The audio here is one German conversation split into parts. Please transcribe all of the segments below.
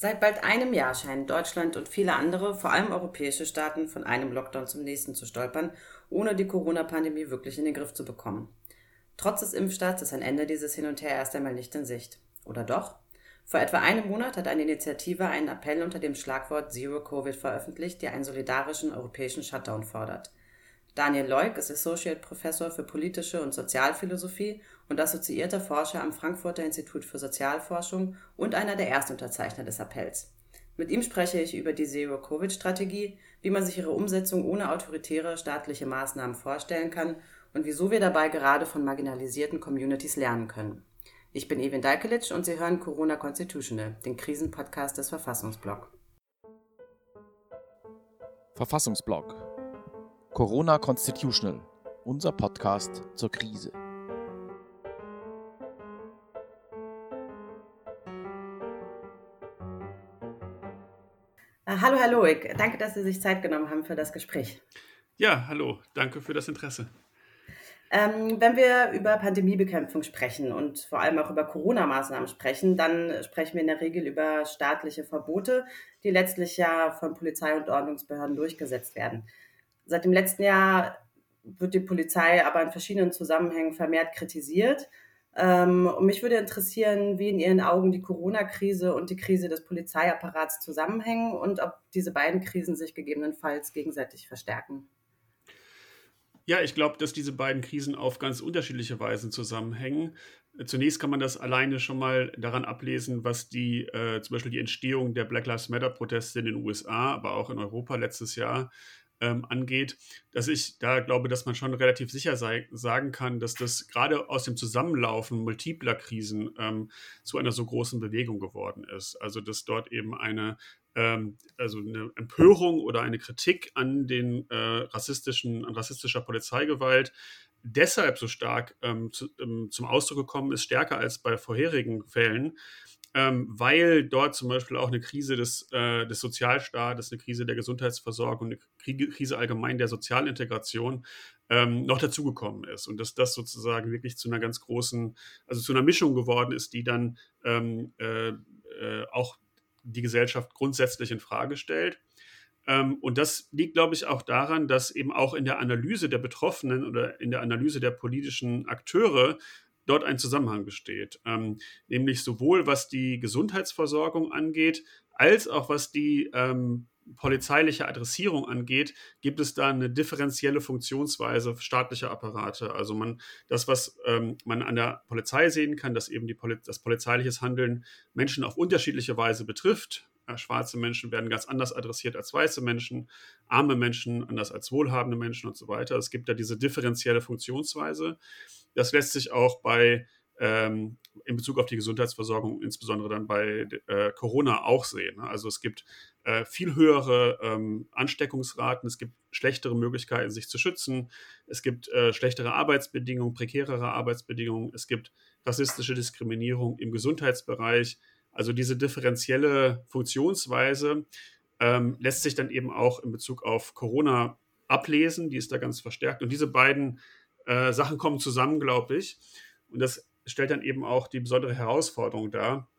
Seit bald einem Jahr scheinen Deutschland und viele andere, vor allem europäische Staaten, von einem Lockdown zum nächsten zu stolpern, ohne die Corona-Pandemie wirklich in den Griff zu bekommen. Trotz des Impfstarts ist ein Ende dieses Hin und Her erst einmal nicht in Sicht. Oder doch? Vor etwa einem Monat hat eine Initiative einen Appell unter dem Schlagwort Zero Covid veröffentlicht, der einen solidarischen europäischen Shutdown fordert. Daniel Leuk ist Associate Professor für politische und Sozialphilosophie und assoziierter Forscher am Frankfurter Institut für Sozialforschung und einer der Erstunterzeichner des Appells. Mit ihm spreche ich über die Zero-Covid-Strategie, wie man sich ihre Umsetzung ohne autoritäre staatliche Maßnahmen vorstellen kann und wieso wir dabei gerade von marginalisierten Communities lernen können. Ich bin Evin Dalkelic und Sie hören Corona Constitutional, den Krisenpodcast des Verfassungsblog. Verfassungsblog Corona Constitutional, unser Podcast zur Krise. Äh, hallo, Herr Loik. Danke, dass Sie sich Zeit genommen haben für das Gespräch. Ja, hallo. Danke für das Interesse. Ähm, wenn wir über Pandemiebekämpfung sprechen und vor allem auch über Corona-Maßnahmen sprechen, dann sprechen wir in der Regel über staatliche Verbote, die letztlich ja von Polizei und Ordnungsbehörden durchgesetzt werden. Seit dem letzten Jahr wird die Polizei aber in verschiedenen Zusammenhängen vermehrt kritisiert. Ähm, und mich würde interessieren, wie in Ihren Augen die Corona-Krise und die Krise des Polizeiapparats zusammenhängen und ob diese beiden Krisen sich gegebenenfalls gegenseitig verstärken. Ja, ich glaube, dass diese beiden Krisen auf ganz unterschiedliche Weisen zusammenhängen. Zunächst kann man das alleine schon mal daran ablesen, was die äh, zum Beispiel die Entstehung der Black Lives Matter-Proteste in den USA, aber auch in Europa letztes Jahr ähm, angeht, dass ich da glaube, dass man schon relativ sicher sei, sagen kann, dass das gerade aus dem Zusammenlaufen multipler Krisen ähm, zu einer so großen Bewegung geworden ist. Also dass dort eben eine ähm, also eine Empörung oder eine Kritik an den äh, rassistischen, an rassistischer Polizeigewalt deshalb so stark ähm, zu, ähm, zum Ausdruck gekommen ist, stärker als bei vorherigen Fällen, ähm, weil dort zum Beispiel auch eine Krise des, äh, des Sozialstaates, eine Krise der Gesundheitsversorgung, eine Krise allgemein der Sozialintegration ähm, noch dazugekommen ist. Und dass das sozusagen wirklich zu einer ganz großen, also zu einer Mischung geworden ist, die dann ähm, äh, äh, auch die Gesellschaft grundsätzlich in Frage stellt. Ähm, und das liegt, glaube ich, auch daran, dass eben auch in der Analyse der Betroffenen oder in der Analyse der politischen Akteure dort ein Zusammenhang besteht. Ähm, nämlich sowohl was die Gesundheitsversorgung angeht, als auch was die ähm, polizeiliche Adressierung angeht, gibt es da eine differenzielle Funktionsweise staatlicher Apparate. Also man, das, was ähm, man an der Polizei sehen kann, dass eben die Poli das polizeiliches Handeln Menschen auf unterschiedliche Weise betrifft. Ja, schwarze Menschen werden ganz anders adressiert als weiße Menschen, arme Menschen anders als wohlhabende Menschen und so weiter. Es gibt da diese differenzielle Funktionsweise. Das lässt sich auch bei ähm, in Bezug auf die Gesundheitsversorgung, insbesondere dann bei äh, Corona auch sehen. Ne? Also es gibt äh, viel höhere ähm, Ansteckungsraten, es gibt schlechtere Möglichkeiten, sich zu schützen, es gibt äh, schlechtere Arbeitsbedingungen, prekärere Arbeitsbedingungen, es gibt rassistische Diskriminierung im Gesundheitsbereich. Also diese differenzielle Funktionsweise ähm, lässt sich dann eben auch in Bezug auf Corona ablesen, die ist da ganz verstärkt. Und diese beiden äh, Sachen kommen zusammen, glaube ich. Und das stellt dann eben auch die besondere Herausforderung dar,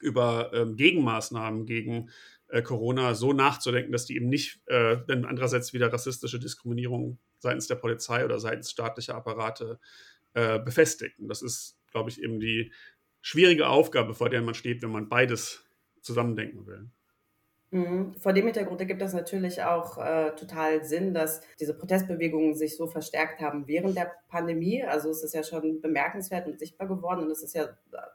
über ähm, Gegenmaßnahmen gegen äh, Corona so nachzudenken, dass die eben nicht äh, dann andererseits wieder rassistische Diskriminierung seitens der Polizei oder seitens staatlicher Apparate äh, befestigen. Das ist, glaube ich, eben die schwierige Aufgabe, vor der man steht, wenn man beides zusammendenken will. Mhm. Vor dem Hintergrund ergibt das natürlich auch äh, total Sinn, dass diese Protestbewegungen sich so verstärkt haben während der Pandemie. Also es ist ja schon bemerkenswert und sichtbar geworden und es ist ja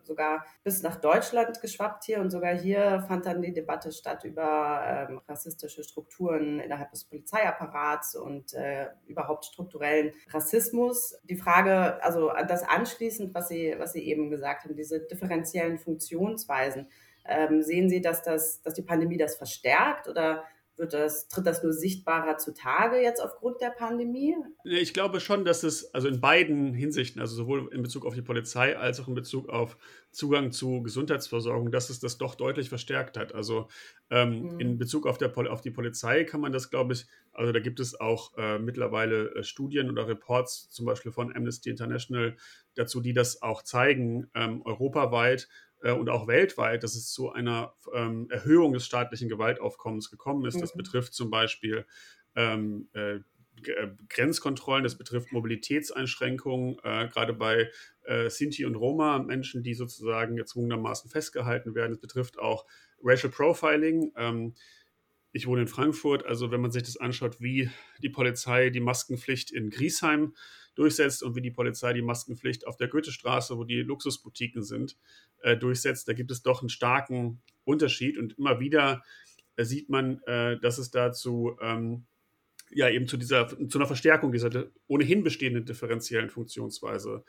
sogar bis nach Deutschland geschwappt hier und sogar hier fand dann die Debatte statt über ähm, rassistische Strukturen innerhalb des Polizeiapparats und äh, überhaupt strukturellen Rassismus. Die Frage, also das anschließend, was Sie, was Sie eben gesagt haben, diese differenziellen Funktionsweisen. Ähm, sehen Sie, dass, das, dass die Pandemie das verstärkt oder wird das, tritt das nur sichtbarer zutage jetzt aufgrund der Pandemie? Ich glaube schon, dass es also in beiden Hinsichten, also sowohl in Bezug auf die Polizei als auch in Bezug auf Zugang zu Gesundheitsversorgung, dass es das doch deutlich verstärkt hat. Also ähm, mhm. in Bezug auf, der, auf die Polizei kann man das, glaube ich, also da gibt es auch äh, mittlerweile äh, Studien oder Reports, zum Beispiel von Amnesty International, dazu, die das auch zeigen, ähm, europaweit, äh, und auch weltweit, dass es zu einer ähm, Erhöhung des staatlichen Gewaltaufkommens gekommen ist. Mhm. Das betrifft zum Beispiel ähm, äh, äh, Grenzkontrollen, das betrifft Mobilitätseinschränkungen, äh, gerade bei äh, Sinti und Roma, Menschen, die sozusagen gezwungenermaßen festgehalten werden. Es betrifft auch Racial Profiling. Ähm, ich wohne in Frankfurt, also wenn man sich das anschaut, wie die Polizei die Maskenpflicht in Griesheim durchsetzt und wie die Polizei die Maskenpflicht auf der Goethestraße, wo die Luxusboutiquen sind, äh, durchsetzt, da gibt es doch einen starken Unterschied und immer wieder äh, sieht man, äh, dass es dazu ähm, ja eben zu dieser zu einer Verstärkung dieser ohnehin bestehenden differenziellen Funktionsweise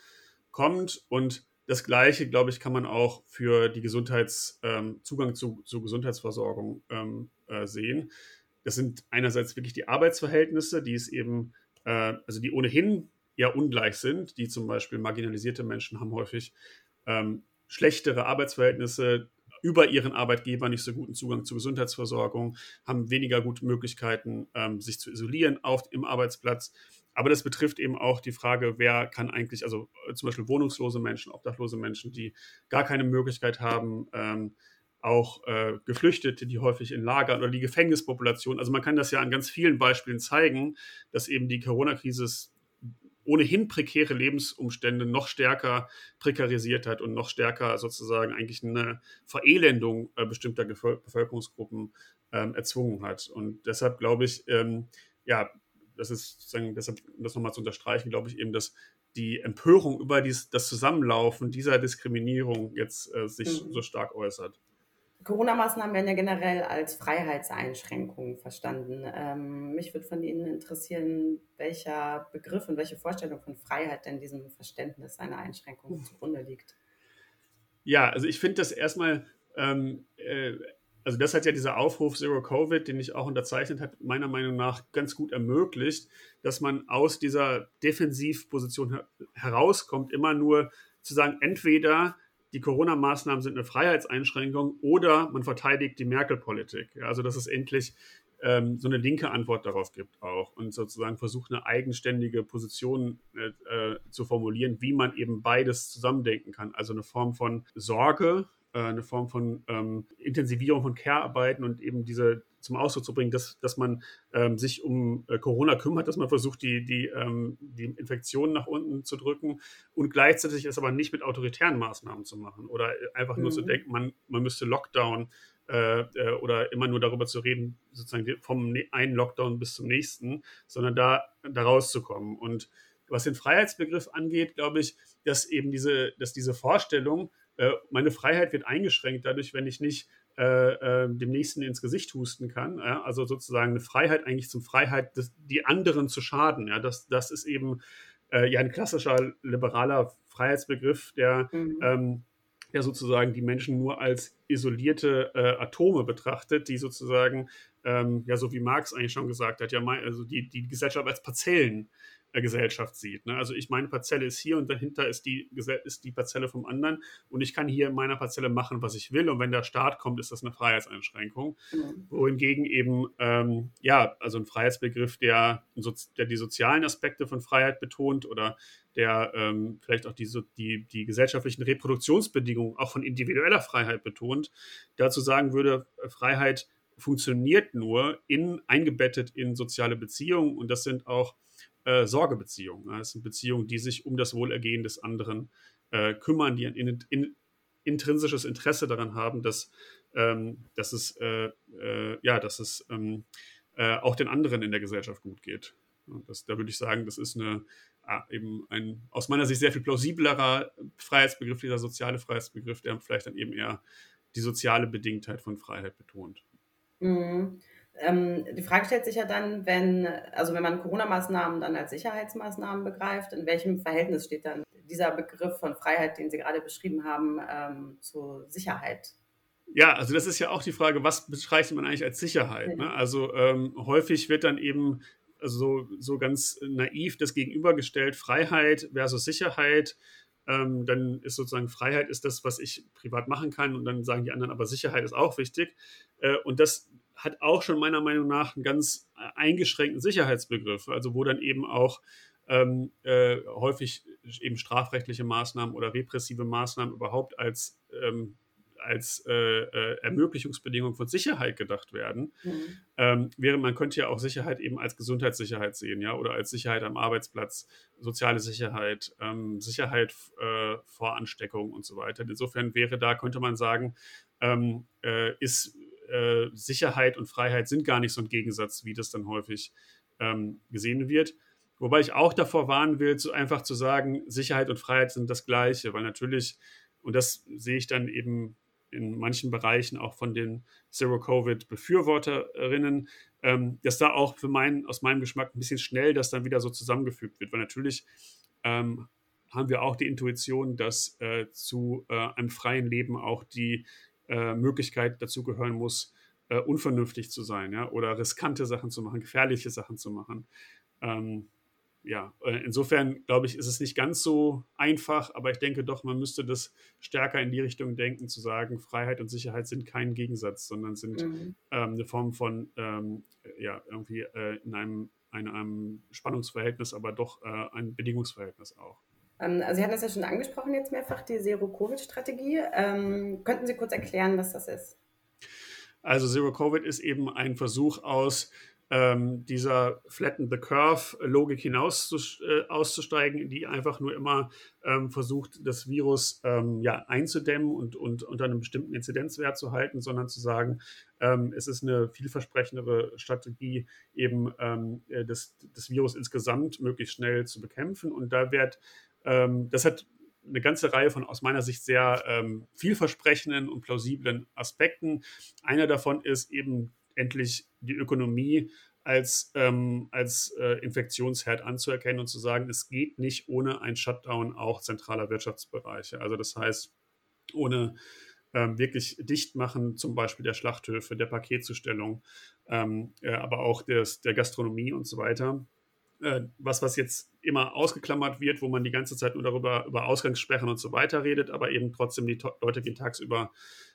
kommt und das Gleiche, glaube ich, kann man auch für die Gesundheits, ähm, Zugang zu, zu Gesundheitsversorgung ähm, äh, sehen. Das sind einerseits wirklich die Arbeitsverhältnisse, die es eben, äh, also die ohnehin ja ungleich sind, die zum Beispiel marginalisierte Menschen haben häufig ähm, schlechtere Arbeitsverhältnisse, über ihren Arbeitgeber nicht so guten Zugang zur Gesundheitsversorgung, haben weniger gute Möglichkeiten, ähm, sich zu isolieren auf, im Arbeitsplatz. Aber das betrifft eben auch die Frage, wer kann eigentlich, also äh, zum Beispiel wohnungslose Menschen, obdachlose Menschen, die gar keine Möglichkeit haben, ähm, auch äh, Geflüchtete, die häufig in Lagern oder die Gefängnispopulation. Also man kann das ja an ganz vielen Beispielen zeigen, dass eben die Corona-Krise ohnehin prekäre Lebensumstände noch stärker prekarisiert hat und noch stärker sozusagen eigentlich eine Verelendung äh, bestimmter Bevölkerungsgruppen ähm, erzwungen hat. Und deshalb glaube ich, ähm, ja, das ist sozusagen, deshalb, um das nochmal zu unterstreichen, glaube ich eben, dass die Empörung über dies, das Zusammenlaufen dieser Diskriminierung jetzt äh, sich mhm. so stark äußert. Corona-Maßnahmen werden ja generell als Freiheitseinschränkungen verstanden. Ähm, mich würde von Ihnen interessieren, welcher Begriff und welche Vorstellung von Freiheit denn diesem Verständnis einer Einschränkung zugrunde liegt. Ja, also ich finde das erstmal, ähm, äh, also das hat ja dieser Aufruf Zero Covid, den ich auch unterzeichnet habe, meiner Meinung nach ganz gut ermöglicht, dass man aus dieser Defensivposition her herauskommt, immer nur zu sagen, entweder die Corona-Maßnahmen sind eine Freiheitseinschränkung oder man verteidigt die Merkel-Politik. Also dass es endlich ähm, so eine linke Antwort darauf gibt auch und sozusagen versucht, eine eigenständige Position äh, äh, zu formulieren, wie man eben beides zusammendenken kann. Also eine Form von Sorge, äh, eine Form von ähm, Intensivierung von Care-Arbeiten und eben diese zum Ausdruck zu bringen, dass, dass man ähm, sich um äh, Corona kümmert, dass man versucht, die, die, ähm, die Infektionen nach unten zu drücken und gleichzeitig es aber nicht mit autoritären Maßnahmen zu machen oder einfach nur zu mhm. denken, man, man müsste Lockdown äh, äh, oder immer nur darüber zu reden, sozusagen vom ne-, einen Lockdown bis zum nächsten, sondern da, da rauszukommen. Und was den Freiheitsbegriff angeht, glaube ich, dass eben diese, dass diese Vorstellung, meine Freiheit wird eingeschränkt dadurch, wenn ich nicht äh, äh, dem Nächsten ins Gesicht husten kann. Ja? Also sozusagen eine Freiheit eigentlich zum Freiheit, des, die anderen zu schaden. Ja? Das, das ist eben äh, ja ein klassischer liberaler Freiheitsbegriff, der, mhm. ähm, der sozusagen die Menschen nur als isolierte äh, Atome betrachtet, die sozusagen, ähm, ja, so wie Marx eigentlich schon gesagt hat, ja, also die, die Gesellschaft als Parzellen Gesellschaft sieht. Ne? Also ich meine Parzelle ist hier und dahinter ist die, ist die Parzelle vom anderen und ich kann hier in meiner Parzelle machen, was ich will und wenn der Staat kommt, ist das eine Freiheitseinschränkung. Mhm. Wohingegen eben, ähm, ja, also ein Freiheitsbegriff, der, der die sozialen Aspekte von Freiheit betont oder der ähm, vielleicht auch die, die, die gesellschaftlichen Reproduktionsbedingungen auch von individueller Freiheit betont, dazu sagen würde, Freiheit funktioniert nur in, eingebettet in soziale Beziehungen und das sind auch äh, Sorgebeziehungen. Das sind Beziehungen, die sich um das Wohlergehen des anderen äh, kümmern, die ein in, in, intrinsisches Interesse daran haben, dass, ähm, dass es, äh, äh ja, dass es ähm, äh, auch den anderen in der Gesellschaft gut geht. Das, da würde ich sagen, das ist eine, eben ein aus meiner Sicht sehr viel plausiblerer Freiheitsbegriff, dieser soziale Freiheitsbegriff, der vielleicht dann eben eher die soziale Bedingtheit von Freiheit betont. Mhm. Ähm, die Frage stellt sich ja dann, wenn, also wenn man Corona-Maßnahmen dann als Sicherheitsmaßnahmen begreift, in welchem Verhältnis steht dann dieser Begriff von Freiheit, den Sie gerade beschrieben haben, ähm, zur Sicherheit? Ja, also das ist ja auch die Frage, was bezeichnet man eigentlich als Sicherheit? Ne? Also ähm, häufig wird dann eben so, so ganz naiv das gegenübergestellt, Freiheit versus Sicherheit. Ähm, dann ist sozusagen Freiheit ist das, was ich privat machen kann und dann sagen die anderen, aber Sicherheit ist auch wichtig. Äh, und das hat auch schon meiner Meinung nach einen ganz äh, eingeschränkten Sicherheitsbegriff, also wo dann eben auch ähm, äh, häufig eben strafrechtliche Maßnahmen oder repressive Maßnahmen überhaupt als ähm, als äh, äh, Ermöglichungsbedingung von Sicherheit gedacht werden. Mhm. Ähm, während man könnte ja auch Sicherheit eben als Gesundheitssicherheit sehen, ja, oder als Sicherheit am Arbeitsplatz, soziale Sicherheit, ähm, Sicherheit äh, vor Ansteckung und so weiter. Insofern wäre da, könnte man sagen, ähm, äh, ist äh, Sicherheit und Freiheit sind gar nicht so ein Gegensatz, wie das dann häufig ähm, gesehen wird. Wobei ich auch davor warnen will, zu, einfach zu sagen, Sicherheit und Freiheit sind das Gleiche, weil natürlich, und das sehe ich dann eben in manchen Bereichen auch von den Zero-Covid-Befürworterinnen, ähm, dass da auch für meinen, aus meinem Geschmack ein bisschen schnell das dann wieder so zusammengefügt wird, weil natürlich ähm, haben wir auch die Intuition, dass äh, zu äh, einem freien Leben auch die äh, Möglichkeit dazu gehören muss, äh, unvernünftig zu sein, ja, oder riskante Sachen zu machen, gefährliche Sachen zu machen. Ähm, ja, äh, insofern glaube ich, ist es nicht ganz so einfach, aber ich denke doch, man müsste das stärker in die Richtung denken, zu sagen, Freiheit und Sicherheit sind kein Gegensatz, sondern sind mhm. ähm, eine Form von, ähm, ja, irgendwie äh, in einem, in einem Spannungsverhältnis, aber doch äh, ein Bedingungsverhältnis auch. Ähm, also Sie hatten das ja schon angesprochen jetzt mehrfach, die Zero-Covid-Strategie. Ähm, könnten Sie kurz erklären, was das ist? Also Zero-Covid ist eben ein Versuch aus ähm, dieser Flatten the Curve-Logik hinaus äh, auszusteigen, die einfach nur immer ähm, versucht, das Virus ähm, ja, einzudämmen und, und unter einem bestimmten Inzidenzwert zu halten, sondern zu sagen, ähm, es ist eine vielversprechendere Strategie, eben ähm, äh, das, das Virus insgesamt möglichst schnell zu bekämpfen. Und da wird, ähm, das hat eine ganze Reihe von aus meiner Sicht sehr ähm, vielversprechenden und plausiblen Aspekten. Einer davon ist eben endlich die Ökonomie als, ähm, als äh, Infektionsherd anzuerkennen und zu sagen, es geht nicht ohne ein Shutdown auch zentraler Wirtschaftsbereiche. Also das heißt, ohne ähm, wirklich Dichtmachen zum Beispiel der Schlachthöfe, der Paketzustellung, ähm, äh, aber auch des, der Gastronomie und so weiter. Äh, was, was jetzt immer ausgeklammert wird, wo man die ganze Zeit nur darüber über Ausgangssperren und so weiter redet, aber eben trotzdem die Leute gehen tagsüber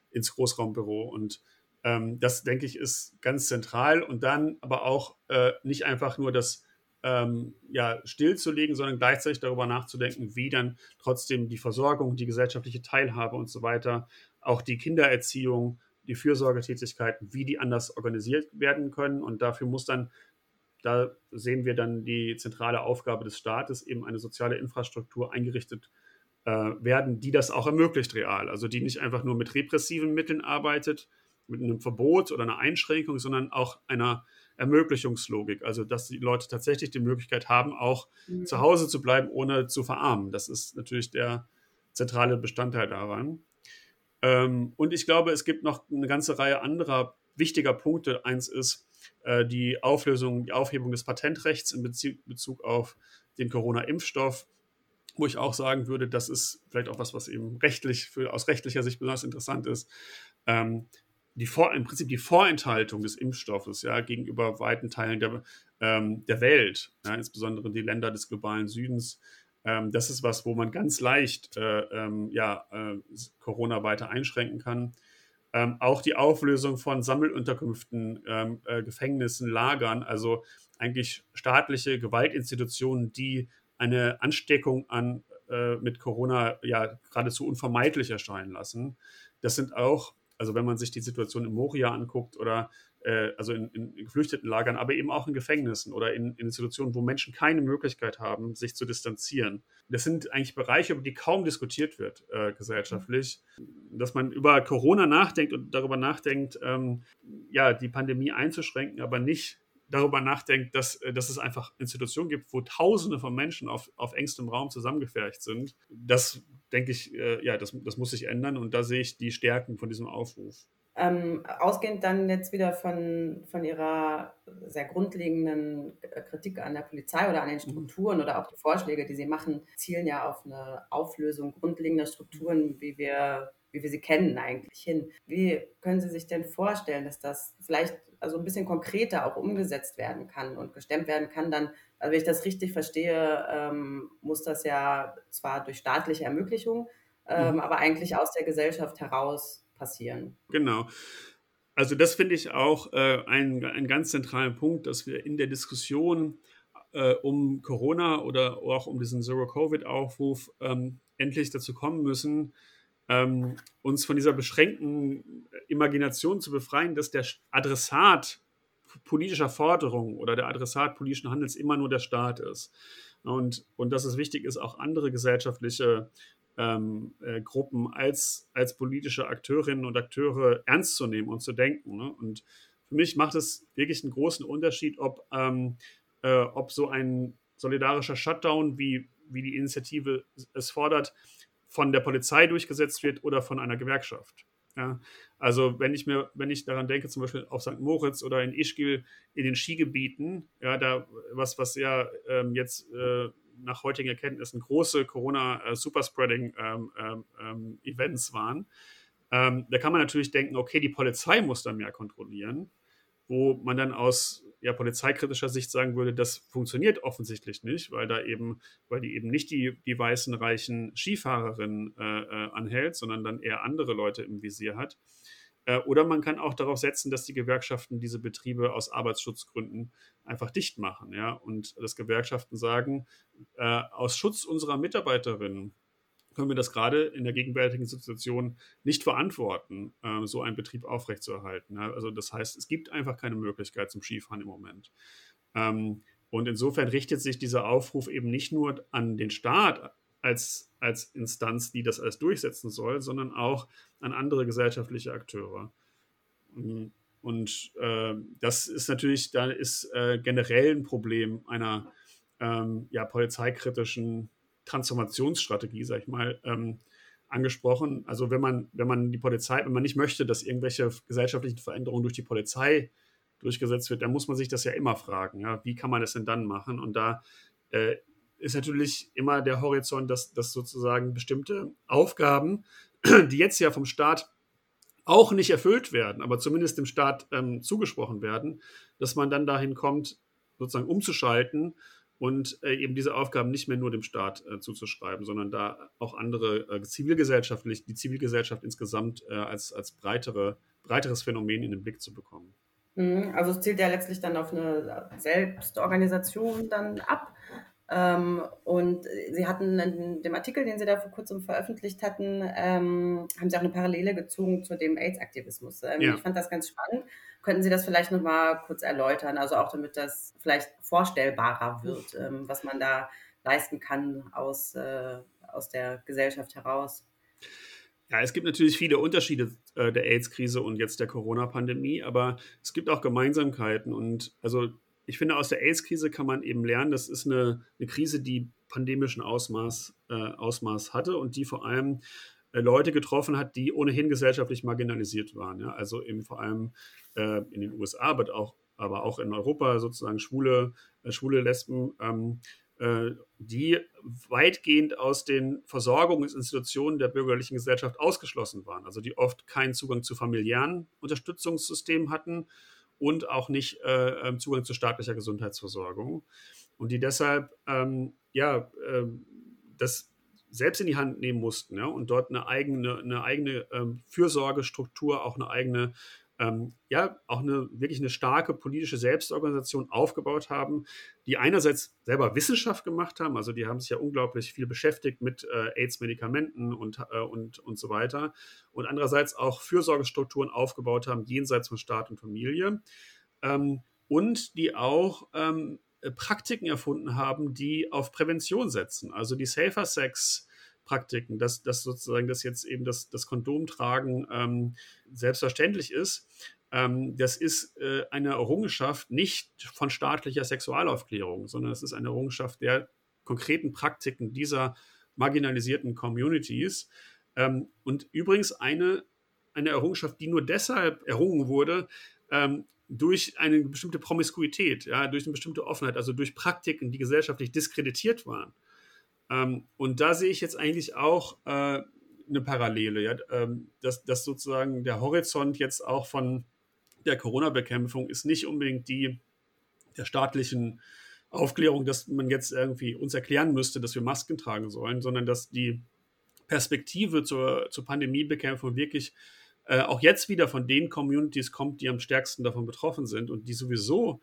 ins Großraumbüro und ähm, das, denke ich, ist ganz zentral. Und dann aber auch äh, nicht einfach nur das ähm, ja, stillzulegen, sondern gleichzeitig darüber nachzudenken, wie dann trotzdem die Versorgung, die gesellschaftliche Teilhabe und so weiter, auch die Kindererziehung, die Fürsorgetätigkeiten, wie die anders organisiert werden können. Und dafür muss dann, da sehen wir dann die zentrale Aufgabe des Staates, eben eine soziale Infrastruktur eingerichtet äh, werden, die das auch ermöglicht real. Also die nicht einfach nur mit repressiven Mitteln arbeitet, mit einem Verbot oder einer Einschränkung, sondern auch einer Ermöglichungslogik. Also, dass die Leute tatsächlich die Möglichkeit haben, auch mhm. zu Hause zu bleiben, ohne zu verarmen. Das ist natürlich der zentrale Bestandteil daran. Ähm, und ich glaube, es gibt noch eine ganze Reihe anderer wichtiger Punkte. Eins ist äh, die Auflösung, die Aufhebung des Patentrechts in Bezug, Bezug auf den Corona-Impfstoff wo ich auch sagen würde, das ist vielleicht auch was, was eben rechtlich, für, aus rechtlicher Sicht besonders interessant ist. Ähm, die Vor, im Prinzip die Vorenthaltung des Impfstoffes ja, gegenüber weiten Teilen der, ähm, der Welt, ja, insbesondere die Länder des globalen Südens. Ähm, das ist was, wo man ganz leicht äh, ähm, ja, äh, Corona weiter einschränken kann. Ähm, auch die Auflösung von Sammelunterkünften, ähm, äh, Gefängnissen, Lagern, also eigentlich staatliche Gewaltinstitutionen, die eine Ansteckung an, äh, mit Corona ja geradezu unvermeidlich erscheinen lassen. Das sind auch also wenn man sich die Situation in Moria anguckt oder äh, also in, in, geflüchteten Lagern, aber eben auch in Gefängnissen oder in, in, Institutionen, wo Menschen keine Möglichkeit haben, sich zu distanzieren. Das sind eigentlich Bereiche, über die kaum diskutiert wird äh, gesellschaftlich. Dass man über Corona nachdenkt und darüber nachdenkt, ähm, ja, die Pandemie einzuschränken, aber nicht darüber nachdenkt, dass, äh, dass es einfach Institutionen gibt, wo Tausende von Menschen auf, auf engstem Raum zusammengefercht sind. Das denke ich, äh, ja, das, das muss sich ändern und da sehe ich die Stärken von diesem Aufruf. Ähm, ausgehend dann jetzt wieder von, von Ihrer sehr grundlegenden Kritik an der Polizei oder an den mhm. Strukturen oder auch die Vorschläge, die Sie machen, zielen ja auf eine Auflösung grundlegender Strukturen, wie wir, wie wir sie kennen, eigentlich hin. Wie können Sie sich denn vorstellen, dass das vielleicht also ein bisschen konkreter auch umgesetzt werden kann und gestemmt werden kann, dann, also wenn ich das richtig verstehe, ähm, muss das ja zwar durch staatliche Ermöglichung, ähm, mhm. aber eigentlich aus der Gesellschaft heraus passieren. Genau. Also das finde ich auch äh, einen, einen ganz zentralen Punkt, dass wir in der Diskussion äh, um Corona oder auch um diesen Zero-Covid-Aufruf ähm, endlich dazu kommen müssen, ähm, uns von dieser beschränkten Imagination zu befreien, dass der Adressat politischer Forderungen oder der Adressat politischen Handels immer nur der Staat ist. Und, und dass es wichtig ist, auch andere gesellschaftliche ähm, äh, Gruppen als, als politische Akteurinnen und Akteure ernst zu nehmen und zu denken. Ne? Und für mich macht es wirklich einen großen Unterschied, ob, ähm, äh, ob so ein solidarischer Shutdown, wie, wie die Initiative es fordert, von der Polizei durchgesetzt wird oder von einer Gewerkschaft. Ja, also wenn ich mir, wenn ich daran denke, zum Beispiel auf St. Moritz oder in Ischgl in den Skigebieten, ja, da was, was ja ähm, jetzt äh, nach heutigen Erkenntnissen große Corona-Superspreading-Events ähm, ähm, ähm waren, ähm, da kann man natürlich denken, okay, die Polizei muss da mehr kontrollieren, wo man dann aus ja, polizeikritischer Sicht sagen würde, das funktioniert offensichtlich nicht, weil da eben, weil die eben nicht die, die weißen, reichen Skifahrerinnen äh, äh, anhält, sondern dann eher andere Leute im Visier hat. Äh, oder man kann auch darauf setzen, dass die Gewerkschaften diese Betriebe aus Arbeitsschutzgründen einfach dicht machen, ja, und dass Gewerkschaften sagen, äh, aus Schutz unserer Mitarbeiterinnen können wir das gerade in der gegenwärtigen Situation nicht verantworten, äh, so einen Betrieb aufrechtzuerhalten. Ja? Also das heißt, es gibt einfach keine Möglichkeit zum Skifahren im Moment. Ähm, und insofern richtet sich dieser Aufruf eben nicht nur an den Staat als, als Instanz, die das alles durchsetzen soll, sondern auch an andere gesellschaftliche Akteure. Und äh, das ist natürlich, da ist äh, generell ein Problem einer ähm, ja, polizeikritischen Transformationsstrategie, sag ich mal, ähm, angesprochen. Also wenn man, wenn man die Polizei, wenn man nicht möchte, dass irgendwelche gesellschaftlichen Veränderungen durch die Polizei durchgesetzt wird, dann muss man sich das ja immer fragen, ja, wie kann man das denn dann machen? Und da äh, ist natürlich immer der Horizont, dass, dass sozusagen bestimmte Aufgaben, die jetzt ja vom Staat auch nicht erfüllt werden, aber zumindest dem Staat ähm, zugesprochen werden, dass man dann dahin kommt, sozusagen umzuschalten und äh, eben diese Aufgaben nicht mehr nur dem Staat äh, zuzuschreiben, sondern da auch andere äh, zivilgesellschaftlich, die Zivilgesellschaft insgesamt äh, als, als breitere, breiteres Phänomen in den Blick zu bekommen. Mhm, also es zielt ja letztlich dann auf eine Selbstorganisation dann ab. Ähm, und Sie hatten in dem Artikel, den Sie da vor kurzem veröffentlicht hatten, ähm, haben Sie auch eine Parallele gezogen zu dem AIDS-Aktivismus. Ähm, ja. Ich fand das ganz spannend. Könnten Sie das vielleicht nochmal kurz erläutern? Also auch damit das vielleicht vorstellbarer wird, ähm, was man da leisten kann aus, äh, aus der Gesellschaft heraus. Ja, es gibt natürlich viele Unterschiede äh, der AIDS-Krise und jetzt der Corona-Pandemie, aber es gibt auch Gemeinsamkeiten. Und also ich finde, aus der AIDS-Krise kann man eben lernen, das ist eine, eine Krise, die pandemischen Ausmaß, äh, Ausmaß hatte und die vor allem Leute getroffen hat, die ohnehin gesellschaftlich marginalisiert waren. Ja? Also eben vor allem äh, in den USA, aber auch, aber auch in Europa sozusagen schwule, äh, schwule Lesben, ähm, äh, die weitgehend aus den Versorgungsinstitutionen der bürgerlichen Gesellschaft ausgeschlossen waren. Also die oft keinen Zugang zu familiären Unterstützungssystemen hatten und auch nicht äh, ähm, Zugang zu staatlicher Gesundheitsversorgung. Und die deshalb, ähm, ja, äh, das selbst in die Hand nehmen mussten ja, und dort eine eigene, eine eigene ähm, Fürsorgestruktur, auch eine eigene, ähm, ja, auch eine wirklich eine starke politische Selbstorganisation aufgebaut haben, die einerseits selber Wissenschaft gemacht haben, also die haben sich ja unglaublich viel beschäftigt mit äh, AIDS-Medikamenten und, äh, und, und so weiter, und andererseits auch Fürsorgestrukturen aufgebaut haben, jenseits von Staat und Familie, ähm, und die auch ähm, äh, Praktiken erfunden haben, die auf Prävention setzen. Also die Safer Sex Praktiken, dass, dass sozusagen das jetzt eben das, das Kondomtragen ähm, selbstverständlich ist. Ähm, das ist äh, eine Errungenschaft nicht von staatlicher Sexualaufklärung, sondern es ist eine Errungenschaft der konkreten Praktiken dieser marginalisierten Communities. Ähm, und übrigens eine, eine Errungenschaft, die nur deshalb errungen wurde, ähm, durch eine bestimmte Promiskuität, ja, durch eine bestimmte Offenheit, also durch Praktiken, die gesellschaftlich diskreditiert waren. Ähm, und da sehe ich jetzt eigentlich auch äh, eine Parallele, ja, ähm, dass, dass sozusagen der Horizont jetzt auch von der Corona-Bekämpfung ist nicht unbedingt die der staatlichen Aufklärung, dass man jetzt irgendwie uns erklären müsste, dass wir Masken tragen sollen, sondern dass die Perspektive zur, zur Pandemiebekämpfung wirklich äh, auch jetzt wieder von den Communities kommt, die am stärksten davon betroffen sind und die sowieso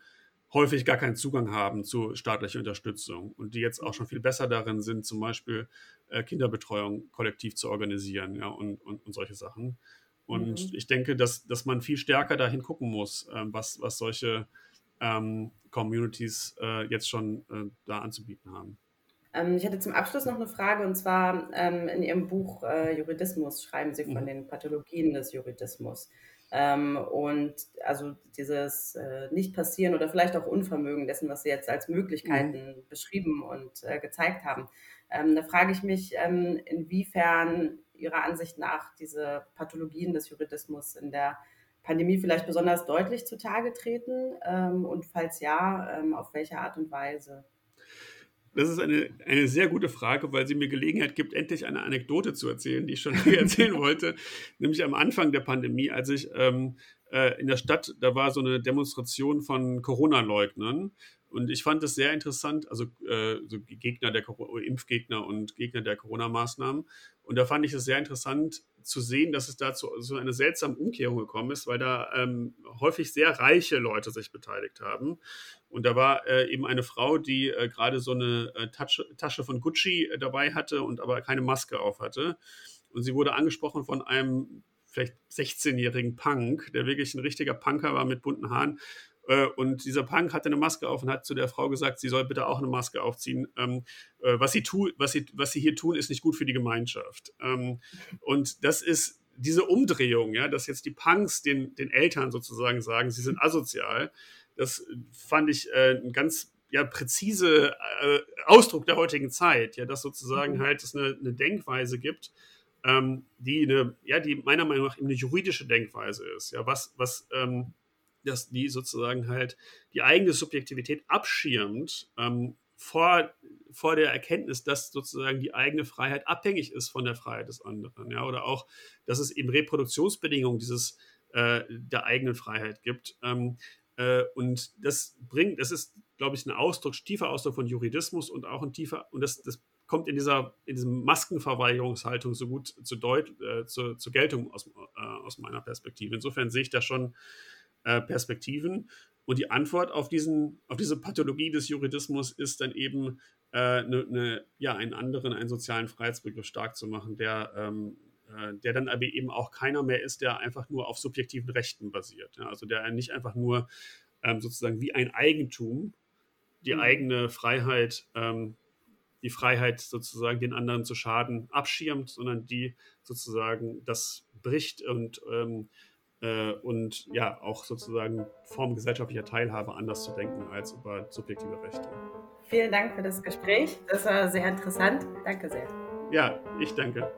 häufig gar keinen Zugang haben zu staatlicher Unterstützung und die jetzt auch schon viel besser darin sind, zum Beispiel äh, Kinderbetreuung kollektiv zu organisieren ja, und, und, und solche Sachen. Und mhm. ich denke, dass, dass man viel stärker dahin gucken muss, äh, was, was solche ähm, Communities äh, jetzt schon äh, da anzubieten haben. Ähm, ich hatte zum Abschluss noch eine Frage und zwar ähm, in Ihrem Buch äh, Juridismus schreiben Sie von mhm. den Pathologien des Juridismus. Ähm, und also dieses äh, Nicht-Passieren oder vielleicht auch Unvermögen dessen, was Sie jetzt als Möglichkeiten mhm. beschrieben und äh, gezeigt haben. Ähm, da frage ich mich, ähm, inwiefern Ihrer Ansicht nach diese Pathologien des Juridismus in der Pandemie vielleicht besonders deutlich zutage treten ähm, und falls ja, ähm, auf welche Art und Weise? Das ist eine, eine sehr gute Frage, weil sie mir Gelegenheit gibt, endlich eine Anekdote zu erzählen, die ich schon erzählen wollte. Nämlich am Anfang der Pandemie, als ich ähm, äh, in der Stadt, da war so eine Demonstration von Corona-Leugnern. Und ich fand es sehr interessant, also äh, so Gegner der Impfgegner und Gegner der Corona-Maßnahmen. Und da fand ich es sehr interessant zu sehen, dass es da zu so eine seltsame Umkehrung gekommen ist, weil da ähm, häufig sehr reiche Leute sich beteiligt haben. Und da war äh, eben eine Frau, die äh, gerade so eine äh, Tasche, Tasche, von Gucci äh, dabei hatte und aber keine Maske auf hatte. Und sie wurde angesprochen von einem vielleicht 16-jährigen Punk, der wirklich ein richtiger Punker war mit bunten Haaren. Äh, und dieser Punk hatte eine Maske auf und hat zu der Frau gesagt, sie soll bitte auch eine Maske aufziehen. Ähm, äh, was, sie tu, was, sie, was sie hier tun, ist nicht gut für die Gemeinschaft. Ähm, und das ist diese Umdrehung, ja, dass jetzt die Punks den, den Eltern sozusagen sagen, sie sind asozial, das fand ich äh, ein ganz ja, präzise äh, Ausdruck der heutigen Zeit, ja, dass sozusagen mhm. halt es eine, eine Denkweise gibt, ähm, die eine, ja, die meiner Meinung nach eine juridische Denkweise ist, ja, was, was, ähm, dass die sozusagen halt die eigene Subjektivität abschirmt ähm, vor, vor der Erkenntnis, dass sozusagen die eigene Freiheit abhängig ist von der Freiheit des anderen, ja, oder auch, dass es eben Reproduktionsbedingungen dieses äh, der eigenen Freiheit gibt. Ähm, äh, und das bringt, das ist, glaube ich, ein Ausdruck, tiefer Ausdruck von Juridismus und auch ein tiefer, und das, das kommt in dieser in diesem Maskenverweigerungshaltung so gut zu Deut, äh, zu, zur Geltung aus, äh, aus meiner Perspektive. Insofern sehe ich da schon äh, Perspektiven. Und die Antwort auf, diesen, auf diese Pathologie des Juridismus ist dann eben, äh, ne, ne, ja, einen anderen, einen sozialen Freiheitsbegriff stark zu machen, der, ähm, äh, der dann aber eben auch keiner mehr ist, der einfach nur auf subjektiven Rechten basiert. Ja? Also der nicht einfach nur ähm, sozusagen wie ein Eigentum die mhm. eigene Freiheit ähm, die Freiheit sozusagen den anderen zu schaden abschirmt, sondern die sozusagen das bricht und, ähm, äh, und ja auch sozusagen Form gesellschaftlicher Teilhabe anders zu denken als über subjektive Rechte. Vielen Dank für das Gespräch. Das war sehr interessant. Danke sehr. Ja, ich danke.